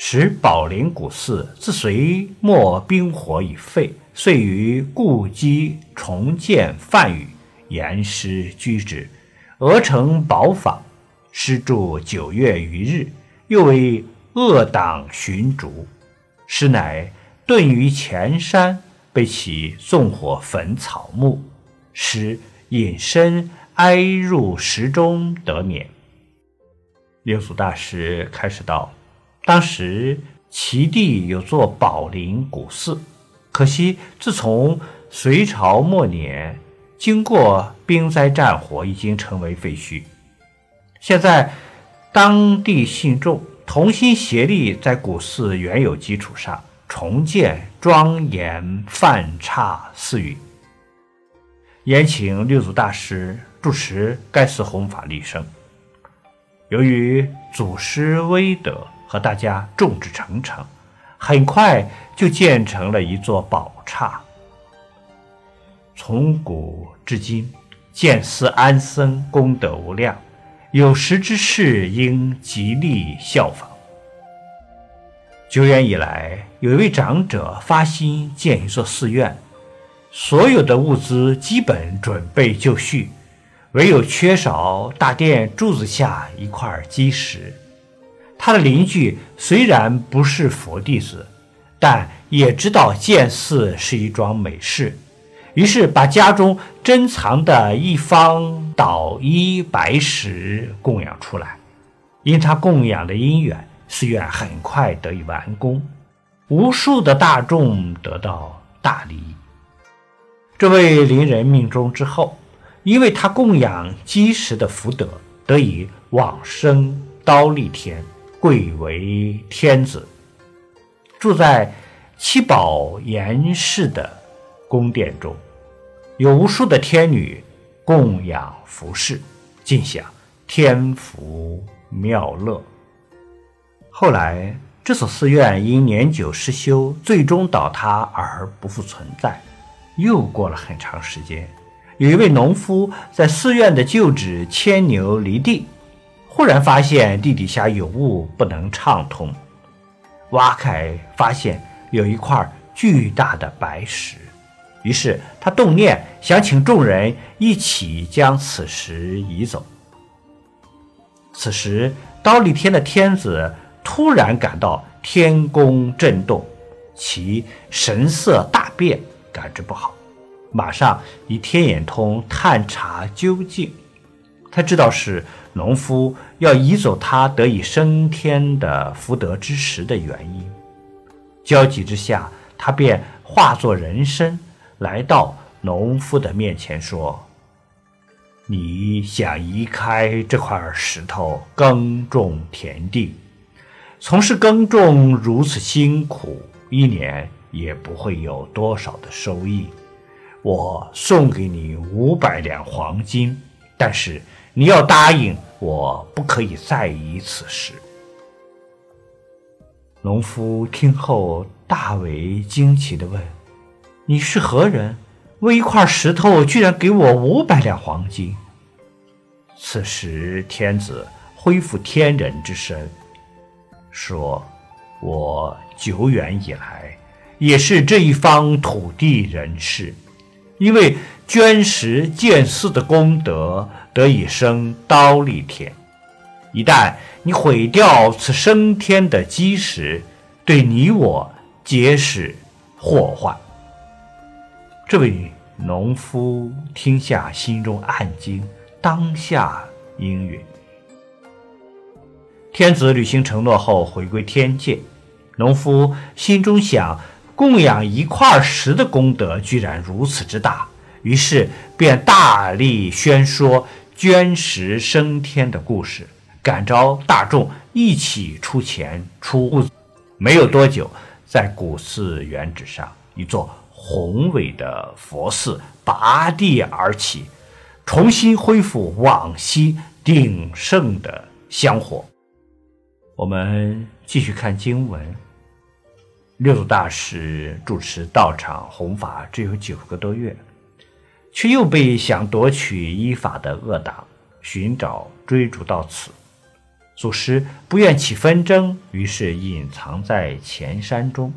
使宝林古寺自隋末兵火已废，遂于故基重建梵语，严师居之。俄成宝坊，师住九月余日，又为恶党寻逐。师乃遁于前山，被其纵火焚草木，师隐身哀入石中得免。六祖大师开始道。当时齐地有座宝林古寺，可惜自从隋朝末年，经过兵灾战火，已经成为废墟。现在当地信众同心协力，在古寺原有基础上重建庄严梵刹寺宇，延请六祖大师主持该寺弘法立生。由于祖师威德。和大家众志成城，很快就建成了一座宝刹。从古至今，建寺安僧功德无量，有识之士应极力效仿。久远以来，有一位长者发心建一座寺院，所有的物资基本准备就绪，唯有缺少大殿柱子下一块基石。他的邻居虽然不是佛弟子，但也知道建寺是一桩美事，于是把家中珍藏的一方捣衣白石供养出来。因他供养的因缘，寺院很快得以完工，无数的大众得到大利益。这位邻人命中之后，因为他供养积石的福德，得以往生刀立天。贵为天子，住在七宝严氏的宫殿中，有无数的天女供养服侍，尽享天福妙乐。后来，这所寺院因年久失修，最终倒塌而不复存在。又过了很长时间，有一位农夫在寺院的旧址牵牛犁地。忽然发现地底下有物不能畅通，挖开发现有一块巨大的白石，于是他动念想请众人一起将此石移走。此时，刀立天的天子突然感到天宫震动，其神色大变，感知不好，马上以天眼通探查究竟。他知道是农夫要移走他得以升天的福德之石的原因，焦急之下，他便化作人身来到农夫的面前说：“你想移开这块石头耕种田地，从事耕种如此辛苦，一年也不会有多少的收益。我送给你五百两黄金，但是。”你要答应我，不可以再移此事。农夫听后大为惊奇的问：“你是何人？为一块石头，居然给我五百两黄金？”此时，天子恢复天人之身，说：“我久远以来也是这一方土地人士，因为捐石建寺的功德。”得以升刀立天，一旦你毁掉此升天的基石，对你我皆是祸患。这位农夫听下，心中暗惊，当下应允。天子履行承诺后，回归天界。农夫心中想，供养一块石的功德居然如此之大，于是便大力宣说。捐石升天的故事，感召大众一起出钱出物。没有多久，在古寺原址上，一座宏伟的佛寺拔地而起，重新恢复往昔鼎盛的香火。我们继续看经文。六祖大师主持道场弘法只有九个多月，却又被想夺取依法的恶党寻找追逐到此。祖师不愿起纷争，于是隐藏在前山中。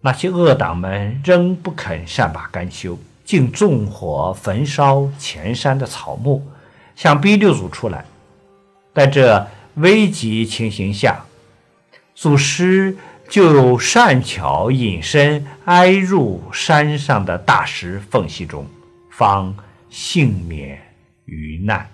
那些恶党们仍不肯善罢甘休，竟纵火焚烧前山的草木，想逼六祖出来。在这危急情形下，祖师就善巧隐身，挨入山上的大石缝隙中，方幸免于难。